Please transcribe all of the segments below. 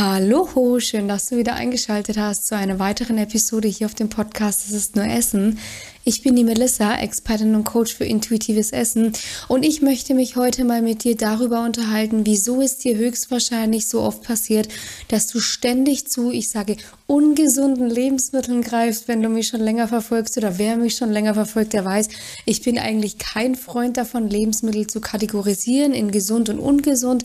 Hallo, schön, dass du wieder eingeschaltet hast zu einer weiteren Episode hier auf dem Podcast Es ist nur Essen. Ich bin die Melissa, Expertin und Coach für intuitives Essen und ich möchte mich heute mal mit dir darüber unterhalten, wieso es dir höchstwahrscheinlich so oft passiert, dass du ständig zu, ich sage, ungesunden Lebensmitteln greifst, wenn du mich schon länger verfolgst oder wer mich schon länger verfolgt, der weiß, ich bin eigentlich kein Freund davon, Lebensmittel zu kategorisieren in gesund und ungesund.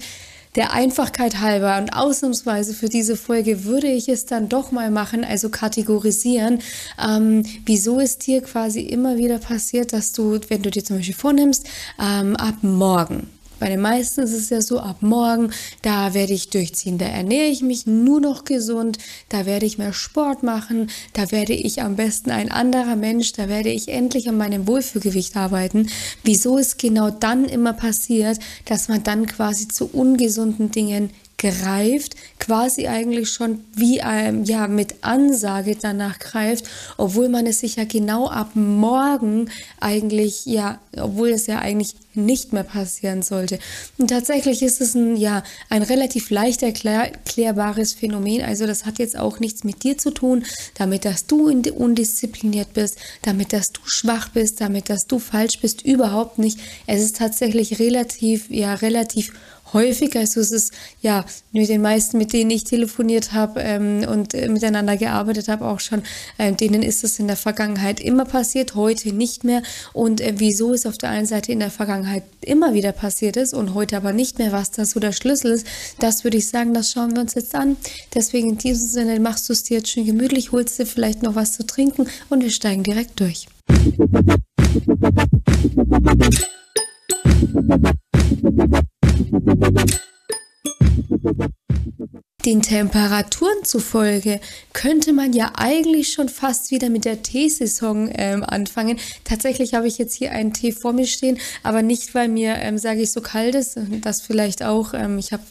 Der Einfachkeit halber und ausnahmsweise für diese Folge würde ich es dann doch mal machen, also kategorisieren, ähm, wieso es dir quasi immer wieder passiert, dass du, wenn du dir zum Beispiel vornimmst, ähm, ab morgen bei den meisten ist es ja so, ab morgen, da werde ich durchziehen, da ernähre ich mich nur noch gesund, da werde ich mehr Sport machen, da werde ich am besten ein anderer Mensch, da werde ich endlich an meinem Wohlfühlgewicht arbeiten. Wieso es genau dann immer passiert, dass man dann quasi zu ungesunden Dingen greift, quasi eigentlich schon wie ähm, ja mit Ansage danach greift, obwohl man es sich ja genau ab morgen eigentlich ja, obwohl es ja eigentlich nicht mehr passieren sollte. Und tatsächlich ist es ein ja ein relativ leicht erklär, erklärbares Phänomen. Also das hat jetzt auch nichts mit dir zu tun, damit dass du undiszipliniert bist, damit dass du schwach bist, damit dass du falsch bist, überhaupt nicht. Es ist tatsächlich relativ ja relativ häufig. Also es ist ja mit den meisten, mit denen ich telefoniert habe ähm, und äh, miteinander gearbeitet habe, auch schon, äh, denen ist es in der Vergangenheit immer passiert, heute nicht mehr. Und äh, wieso es auf der einen Seite in der Vergangenheit immer wieder passiert ist und heute aber nicht mehr, was da so der Schlüssel ist, das würde ich sagen, das schauen wir uns jetzt an. Deswegen in diesem Sinne machst du es dir jetzt schön gemütlich, holst dir vielleicht noch was zu trinken und wir steigen direkt durch. Thank you. Den Temperaturen zufolge könnte man ja eigentlich schon fast wieder mit der Teesaison ähm, anfangen. Tatsächlich habe ich jetzt hier einen Tee vor mir stehen, aber nicht, weil mir, ähm, sage ich, so kalt ist. Das vielleicht auch. Ähm, ich habe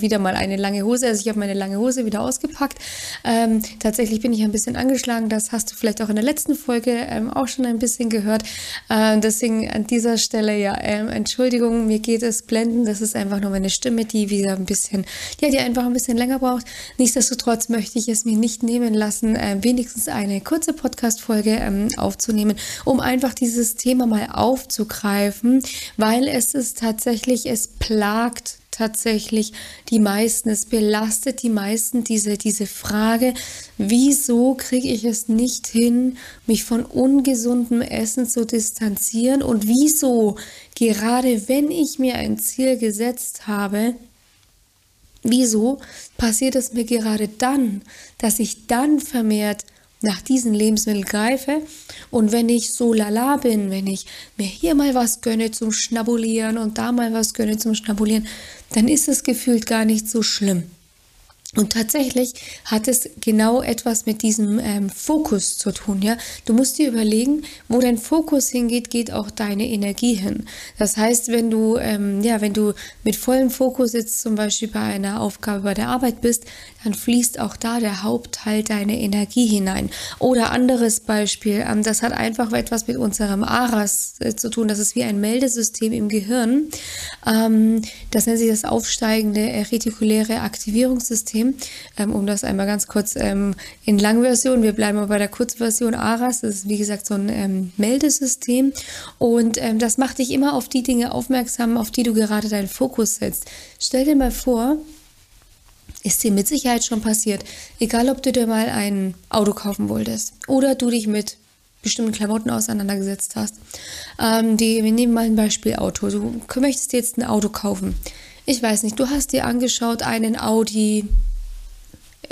wieder mal eine lange Hose, also ich habe meine lange Hose wieder ausgepackt. Ähm, tatsächlich bin ich ein bisschen angeschlagen. Das hast du vielleicht auch in der letzten Folge ähm, auch schon ein bisschen gehört. Äh, deswegen an dieser Stelle ja ähm, Entschuldigung, mir geht es blenden. Das ist einfach nur meine Stimme, die wieder ein bisschen, ja, die einfach ein bisschen länger länger braucht. Nichtsdestotrotz möchte ich es mir nicht nehmen lassen, äh, wenigstens eine kurze Podcast-Folge ähm, aufzunehmen, um einfach dieses Thema mal aufzugreifen, weil es ist tatsächlich, es plagt tatsächlich die meisten. Es belastet die meisten diese, diese Frage, wieso kriege ich es nicht hin, mich von ungesundem Essen zu distanzieren und wieso, gerade wenn ich mir ein Ziel gesetzt habe, Wieso passiert es mir gerade dann, dass ich dann vermehrt nach diesen Lebensmitteln greife und wenn ich so lala bin, wenn ich mir hier mal was gönne zum Schnabulieren und da mal was gönne zum Schnabulieren, dann ist es gefühlt gar nicht so schlimm. Und tatsächlich hat es genau etwas mit diesem ähm, Fokus zu tun. Ja, du musst dir überlegen, wo dein Fokus hingeht, geht auch deine Energie hin. Das heißt, wenn du ähm, ja, wenn du mit vollem Fokus jetzt zum Beispiel bei einer Aufgabe bei der Arbeit bist, dann fließt auch da der Hauptteil deiner Energie hinein. Oder anderes Beispiel, ähm, das hat einfach etwas mit unserem Aras äh, zu tun. Das ist wie ein Meldesystem im Gehirn. Ähm, das nennt sich das aufsteigende retikuläre Aktivierungssystem. System. Ähm, um das einmal ganz kurz in Langversion, wir bleiben aber bei der Kurzversion ARAS, das ist wie gesagt so ein Meldesystem und das macht dich immer auf die Dinge aufmerksam, auf die du gerade deinen Fokus setzt. Stell dir mal vor, ist dir mit Sicherheit schon passiert, egal ob du dir mal ein Auto kaufen wolltest oder du dich mit bestimmten Klamotten auseinandergesetzt hast. Ähm, die, wir nehmen mal ein Beispiel Auto. Du möchtest jetzt ein Auto kaufen. Ich weiß nicht, du hast dir angeschaut einen Audi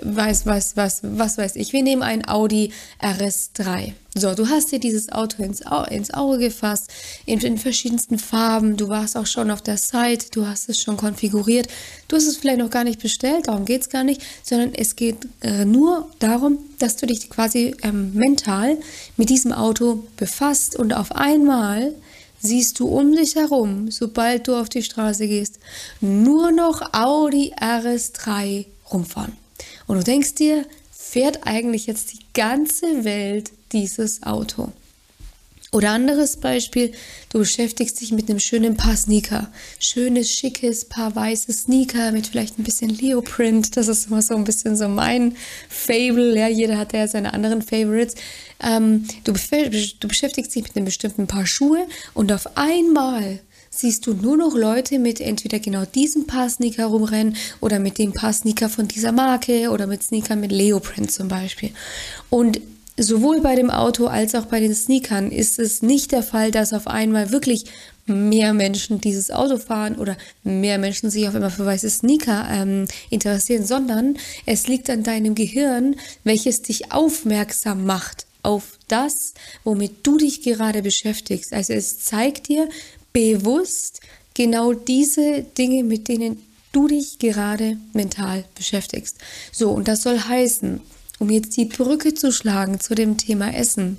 weiß, weiß, was, was weiß ich. Wir nehmen einen Audi RS3. So, du hast dir dieses Auto ins, Au ins Auge gefasst, in, in verschiedensten Farben. Du warst auch schon auf der Site, du hast es schon konfiguriert. Du hast es vielleicht noch gar nicht bestellt, darum geht es gar nicht, sondern es geht äh, nur darum, dass du dich quasi ähm, mental mit diesem Auto befasst und auf einmal siehst du um dich herum, sobald du auf die Straße gehst, nur noch Audi RS3 rumfahren. Und du denkst dir, fährt eigentlich jetzt die ganze Welt dieses Auto? Oder anderes Beispiel, du beschäftigst dich mit einem schönen Paar Sneaker. Schönes, schickes Paar weiße Sneaker mit vielleicht ein bisschen Leoprint. Das ist immer so ein bisschen so mein Fable. Ja, jeder hat ja seine anderen Favorites. Ähm, du, du beschäftigst dich mit einem bestimmten Paar Schuhe und auf einmal siehst du nur noch Leute mit entweder genau diesem Paar Sneaker rumrennen oder mit dem Paar Sneaker von dieser Marke oder mit Sneaker mit Leoprint zum Beispiel. Und Sowohl bei dem Auto als auch bei den Sneakern ist es nicht der Fall, dass auf einmal wirklich mehr Menschen dieses Auto fahren oder mehr Menschen sich auf einmal für weiße Sneaker ähm, interessieren, sondern es liegt an deinem Gehirn, welches dich aufmerksam macht auf das, womit du dich gerade beschäftigst. Also es zeigt dir bewusst genau diese Dinge, mit denen du dich gerade mental beschäftigst. So, und das soll heißen, um jetzt die Brücke zu schlagen zu dem Thema Essen.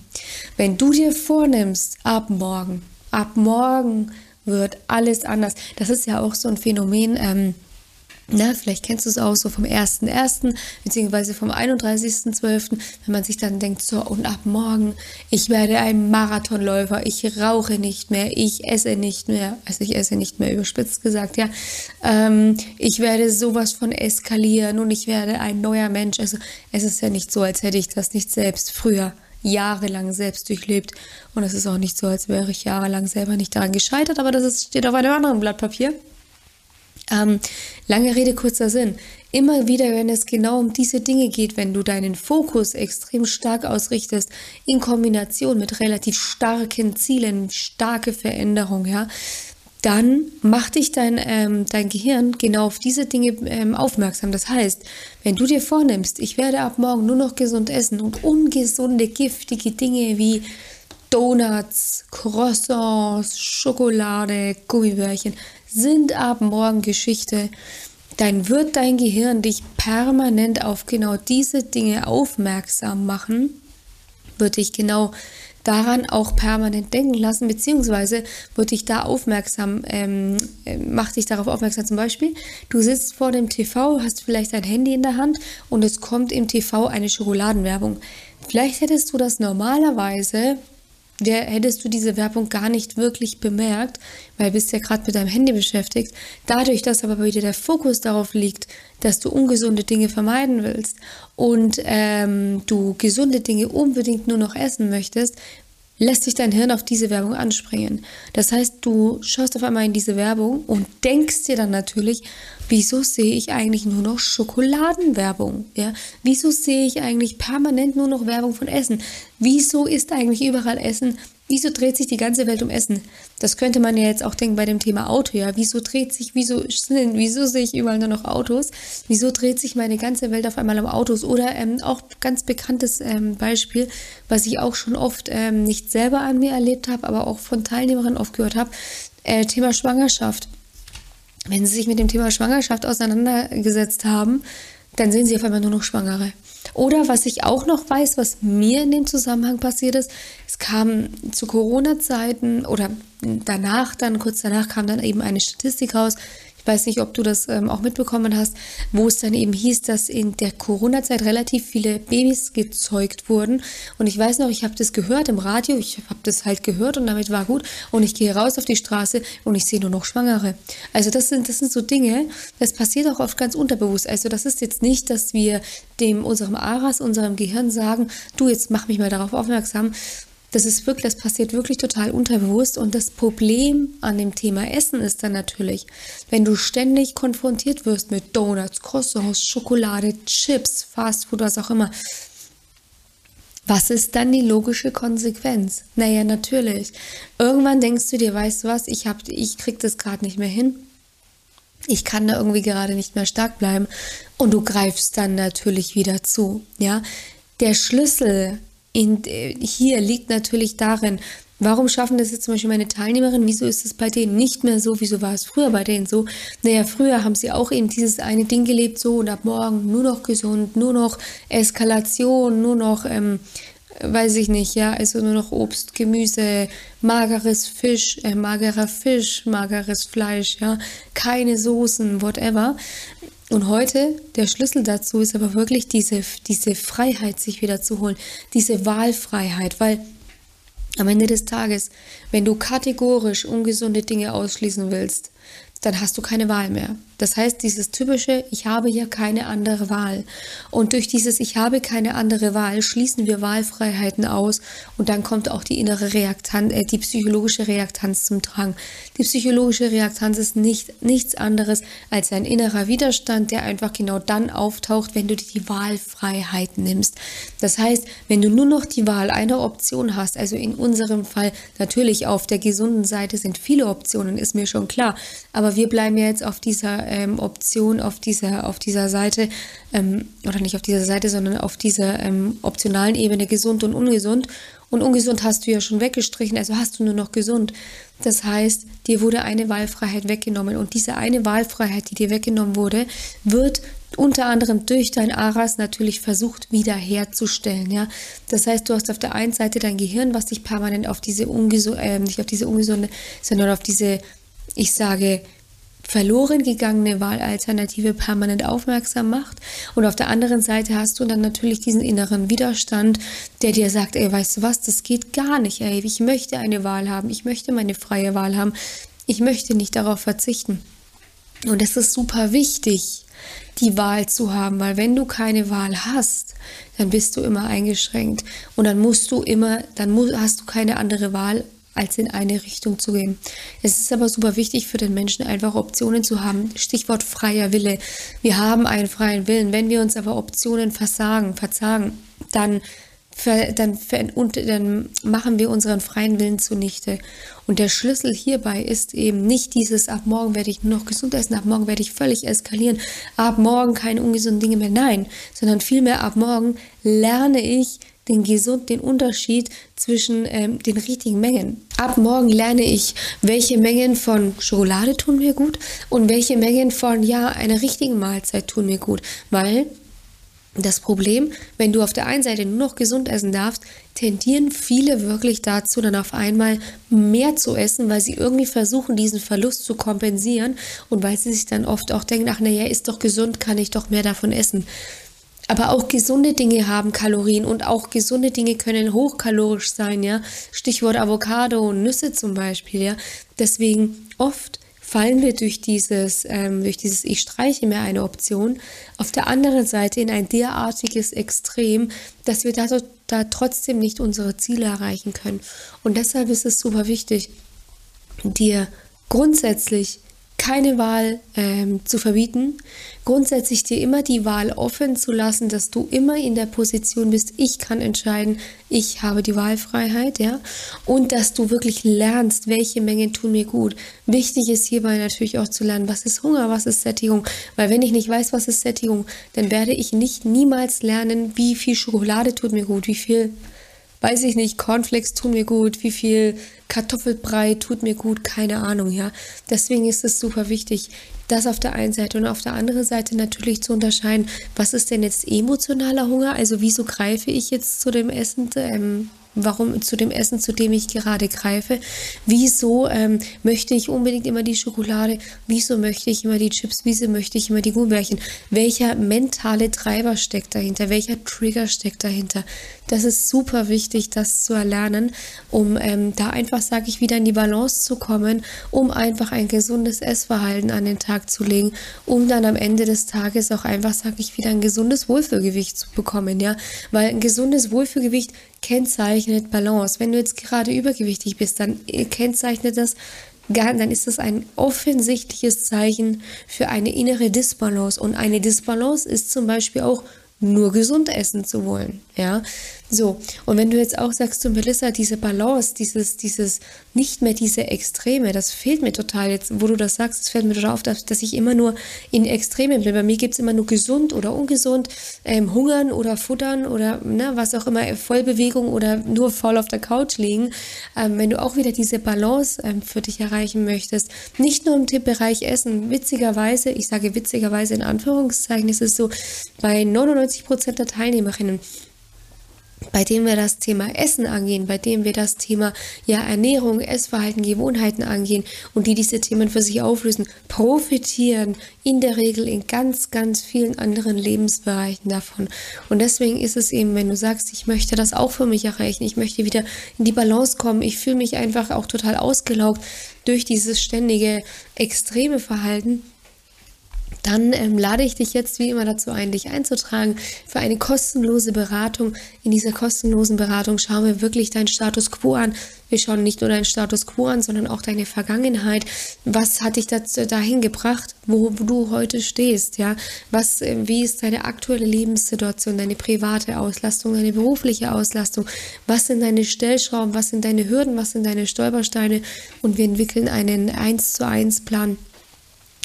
Wenn du dir vornimmst, ab morgen, ab morgen wird alles anders. Das ist ja auch so ein Phänomen. Ähm, na, vielleicht kennst du es auch so vom 1.1. beziehungsweise vom 31.12., wenn man sich dann denkt, so und ab morgen, ich werde ein Marathonläufer, ich rauche nicht mehr, ich esse nicht mehr, also ich esse nicht mehr überspitzt gesagt, ja, ähm, ich werde sowas von eskalieren und ich werde ein neuer Mensch. Also es ist ja nicht so, als hätte ich das nicht selbst früher jahrelang selbst durchlebt und es ist auch nicht so, als wäre ich jahrelang selber nicht daran gescheitert, aber das ist, steht auf einem anderen Blatt Papier. Ähm, lange Rede, kurzer Sinn. Immer wieder, wenn es genau um diese Dinge geht, wenn du deinen Fokus extrem stark ausrichtest, in Kombination mit relativ starken Zielen, starke Veränderung, ja, dann macht dich dein, ähm, dein Gehirn genau auf diese Dinge ähm, aufmerksam. Das heißt, wenn du dir vornimmst, ich werde ab morgen nur noch gesund essen und ungesunde, giftige Dinge wie Donuts, Croissants, Schokolade, Gummibärchen sind ab morgen Geschichte, dann wird dein Gehirn dich permanent auf genau diese Dinge aufmerksam machen, wird dich genau daran auch permanent denken lassen, beziehungsweise wird dich da aufmerksam, ähm, äh, macht dich darauf aufmerksam. Zum Beispiel, du sitzt vor dem TV, hast vielleicht dein Handy in der Hand und es kommt im TV eine Schokoladenwerbung. Vielleicht hättest du das normalerweise der, hättest du diese Werbung gar nicht wirklich bemerkt, weil du bist ja gerade mit deinem Handy beschäftigt. Dadurch, dass aber wieder der Fokus darauf liegt, dass du ungesunde Dinge vermeiden willst und ähm, du gesunde Dinge unbedingt nur noch essen möchtest, lässt sich dein Hirn auf diese Werbung anspringen. Das heißt, du schaust auf einmal in diese Werbung und denkst dir dann natürlich, wieso sehe ich eigentlich nur noch Schokoladenwerbung? Ja? Wieso sehe ich eigentlich permanent nur noch Werbung von Essen? Wieso ist eigentlich überall Essen? Wieso dreht sich die ganze Welt um Essen? Das könnte man ja jetzt auch denken bei dem Thema Auto, ja. Wieso dreht sich, wieso, wieso sehe ich überall nur noch Autos? Wieso dreht sich meine ganze Welt auf einmal um Autos? Oder ähm, auch ganz bekanntes ähm, Beispiel, was ich auch schon oft ähm, nicht selber an mir erlebt habe, aber auch von Teilnehmerinnen oft gehört habe, äh, Thema Schwangerschaft. Wenn sie sich mit dem Thema Schwangerschaft auseinandergesetzt haben, dann sehen sie auf einmal nur noch Schwangere. Oder was ich auch noch weiß, was mir in dem Zusammenhang passiert ist, es kam zu Corona-Zeiten oder danach, dann kurz danach kam dann eben eine Statistik raus, ich weiß nicht, ob du das ähm, auch mitbekommen hast, wo es dann eben hieß, dass in der Corona-Zeit relativ viele Babys gezeugt wurden. Und ich weiß noch, ich habe das gehört im Radio, ich habe das halt gehört und damit war gut. Und ich gehe raus auf die Straße und ich sehe nur noch Schwangere. Also das sind, das sind so Dinge, das passiert auch oft ganz unterbewusst. Also das ist jetzt nicht, dass wir dem unserem Aras, unserem Gehirn sagen, du, jetzt mach mich mal darauf aufmerksam, das ist wirklich, das passiert wirklich total unterbewusst. Und das Problem an dem Thema Essen ist dann natürlich, wenn du ständig konfrontiert wirst mit Donuts, Croissants, Schokolade, Chips, Fastfood, was auch immer. Was ist dann die logische Konsequenz? Naja, natürlich. Irgendwann denkst du dir, weißt du was, ich, hab, ich krieg das gerade nicht mehr hin. Ich kann da irgendwie gerade nicht mehr stark bleiben. Und du greifst dann natürlich wieder zu. Ja, der Schlüssel in, hier liegt natürlich darin, Warum schaffen das jetzt zum Beispiel meine Teilnehmerinnen? Wieso ist es bei denen nicht mehr so? Wieso war es früher bei denen so? Naja, früher haben sie auch eben dieses eine Ding gelebt, so und ab morgen nur noch gesund, nur noch Eskalation, nur noch, ähm, weiß ich nicht, ja, also nur noch Obst, Gemüse, mageres Fisch, äh, magerer Fisch, mageres Fleisch, ja, keine Soßen, whatever. Und heute, der Schlüssel dazu ist aber wirklich diese, diese Freiheit, sich wieder zu holen, diese Wahlfreiheit, weil Am Ende des Tages, wenn du kategorisch ungesunde Dinge ausschließen willst, dann hast du keine Wahl mehr. Das heißt, dieses typische, ich habe hier keine andere Wahl. Und durch dieses, ich habe keine andere Wahl, schließen wir Wahlfreiheiten aus und dann kommt auch die innere Reaktanz, äh, die psychologische Reaktanz zum Tragen. Die psychologische Reaktanz ist nicht, nichts anderes als ein innerer Widerstand, der einfach genau dann auftaucht, wenn du dir die Wahlfreiheit nimmst. Das heißt, wenn du nur noch die Wahl einer Option hast, also in unserem Fall natürlich auf der gesunden Seite sind viele Optionen, ist mir schon klar, aber wir bleiben jetzt auf dieser ähm, Option auf dieser, auf dieser Seite, ähm, oder nicht auf dieser Seite, sondern auf dieser ähm, optionalen Ebene gesund und ungesund. Und ungesund hast du ja schon weggestrichen, also hast du nur noch gesund. Das heißt, dir wurde eine Wahlfreiheit weggenommen. Und diese eine Wahlfreiheit, die dir weggenommen wurde, wird unter anderem durch dein Aras natürlich versucht wiederherzustellen. Ja? Das heißt, du hast auf der einen Seite dein Gehirn, was dich permanent auf diese ungesunde, äh, nicht auf diese ungesunde, sondern auf diese, ich sage, verloren gegangene Wahlalternative permanent aufmerksam macht. Und auf der anderen Seite hast du dann natürlich diesen inneren Widerstand, der dir sagt, ey, weißt du was, das geht gar nicht, ey, ich möchte eine Wahl haben, ich möchte meine freie Wahl haben, ich möchte nicht darauf verzichten. Und es ist super wichtig, die Wahl zu haben, weil wenn du keine Wahl hast, dann bist du immer eingeschränkt und dann musst du immer, dann hast du keine andere Wahl, als in eine Richtung zu gehen. Es ist aber super wichtig für den Menschen, einfach Optionen zu haben. Stichwort freier Wille. Wir haben einen freien Willen. Wenn wir uns aber Optionen versagen, verzagen, dann, dann, dann machen wir unseren freien Willen zunichte. Und der Schlüssel hierbei ist eben nicht dieses, ab morgen werde ich nur noch gesund essen, ab morgen werde ich völlig eskalieren, ab morgen keine ungesunden Dinge mehr. Nein, sondern vielmehr ab morgen lerne ich, den gesund, den Unterschied zwischen ähm, den richtigen Mengen. Ab morgen lerne ich, welche Mengen von Schokolade tun mir gut und welche Mengen von ja einer richtigen Mahlzeit tun mir gut, weil das Problem, wenn du auf der einen Seite nur noch gesund essen darfst, tendieren viele wirklich dazu, dann auf einmal mehr zu essen, weil sie irgendwie versuchen, diesen Verlust zu kompensieren und weil sie sich dann oft auch denken, ach naja, ist doch gesund, kann ich doch mehr davon essen. Aber auch gesunde Dinge haben Kalorien und auch gesunde Dinge können hochkalorisch sein, ja. Stichwort Avocado und Nüsse zum Beispiel, ja. Deswegen oft fallen wir durch dieses, ähm, durch dieses Ich streiche mir eine Option auf der anderen Seite in ein derartiges Extrem, dass wir da, da trotzdem nicht unsere Ziele erreichen können. Und deshalb ist es super wichtig, dir grundsätzlich keine Wahl ähm, zu verbieten, grundsätzlich dir immer die Wahl offen zu lassen, dass du immer in der Position bist, ich kann entscheiden, ich habe die Wahlfreiheit, ja, und dass du wirklich lernst, welche Mengen tun mir gut. Wichtig ist hierbei natürlich auch zu lernen, was ist Hunger, was ist Sättigung, weil wenn ich nicht weiß, was ist Sättigung, dann werde ich nicht niemals lernen, wie viel Schokolade tut mir gut, wie viel weiß ich nicht, Cornflakes tun mir gut, wie viel Kartoffelbrei tut mir gut, keine Ahnung, ja. Deswegen ist es super wichtig, das auf der einen Seite und auf der anderen Seite natürlich zu unterscheiden, was ist denn jetzt emotionaler Hunger? Also wieso greife ich jetzt zu dem Essen? Ähm, warum zu dem Essen, zu dem ich gerade greife. Wieso ähm, möchte ich unbedingt immer die Schokolade? Wieso möchte ich immer die Chips? Wieso möchte ich immer die Gummibärchen? Welcher mentale Treiber steckt dahinter? Welcher Trigger steckt dahinter? Das ist super wichtig, das zu erlernen, um ähm, da einfach, sage ich, wieder in die Balance zu kommen, um einfach ein gesundes Essverhalten an den Tag zu legen, um dann am Ende des Tages auch einfach, sage ich, wieder ein gesundes Wohlfühlgewicht zu bekommen, ja, weil ein gesundes Wohlfühlgewicht kennzeichnet Balance. Wenn du jetzt gerade übergewichtig bist, dann kennzeichnet das dann ist das ein offensichtliches Zeichen für eine innere Disbalance. Und eine Disbalance ist zum Beispiel auch nur gesund essen zu wollen, ja. So, und wenn du jetzt auch sagst zu Melissa, diese Balance, dieses, dieses, nicht mehr diese Extreme, das fehlt mir total jetzt, wo du das sagst, es fällt mir total auf, dass, dass ich immer nur in Extremen bin. Bei mir gibt es immer nur gesund oder ungesund, ähm, hungern oder futtern oder ne, was auch immer, Vollbewegung oder nur voll auf der Couch liegen. Ähm, wenn du auch wieder diese Balance ähm, für dich erreichen möchtest, nicht nur im Tippbereich Essen, witzigerweise, ich sage witzigerweise in Anführungszeichen, ist es so, bei 99 Prozent der Teilnehmerinnen bei dem wir das Thema Essen angehen, bei dem wir das Thema ja Ernährung, Essverhalten, Gewohnheiten angehen und die diese Themen für sich auflösen, profitieren in der Regel in ganz, ganz vielen anderen Lebensbereichen davon. Und deswegen ist es eben, wenn du sagst, ich möchte das auch für mich erreichen, ich möchte wieder in die Balance kommen, ich fühle mich einfach auch total ausgelaugt durch dieses ständige extreme Verhalten, dann ähm, lade ich dich jetzt wie immer dazu ein, dich einzutragen für eine kostenlose Beratung. In dieser kostenlosen Beratung schauen wir wirklich deinen Status quo an. Wir schauen nicht nur deinen Status quo an, sondern auch deine Vergangenheit. Was hat dich dazu, dahin gebracht, wo du heute stehst? Ja, was, äh, wie ist deine aktuelle Lebenssituation, deine private Auslastung, deine berufliche Auslastung? Was sind deine Stellschrauben? Was sind deine Hürden? Was sind deine Stolpersteine? Und wir entwickeln einen 1 zu 1 Plan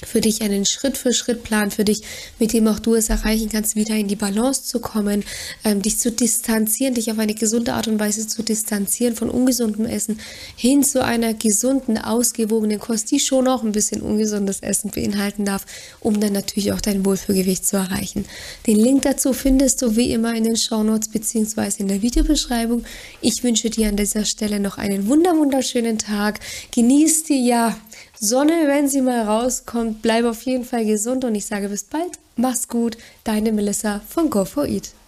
für dich einen Schritt-für-Schritt-Plan für dich, mit dem auch du es erreichen kannst, wieder in die Balance zu kommen, ähm, dich zu distanzieren, dich auf eine gesunde Art und Weise zu distanzieren von ungesundem Essen hin zu einer gesunden, ausgewogenen Kost, die schon auch ein bisschen ungesundes Essen beinhalten darf, um dann natürlich auch dein Wohlfühlgewicht zu erreichen. Den Link dazu findest du wie immer in den Shownotes bzw. in der Videobeschreibung. Ich wünsche dir an dieser Stelle noch einen wunderschönen Tag. Genieß die ja Sonne, wenn sie mal rauskommt. Bleib auf jeden Fall gesund und ich sage bis bald. Mach's gut. Deine Melissa von Go4Eat.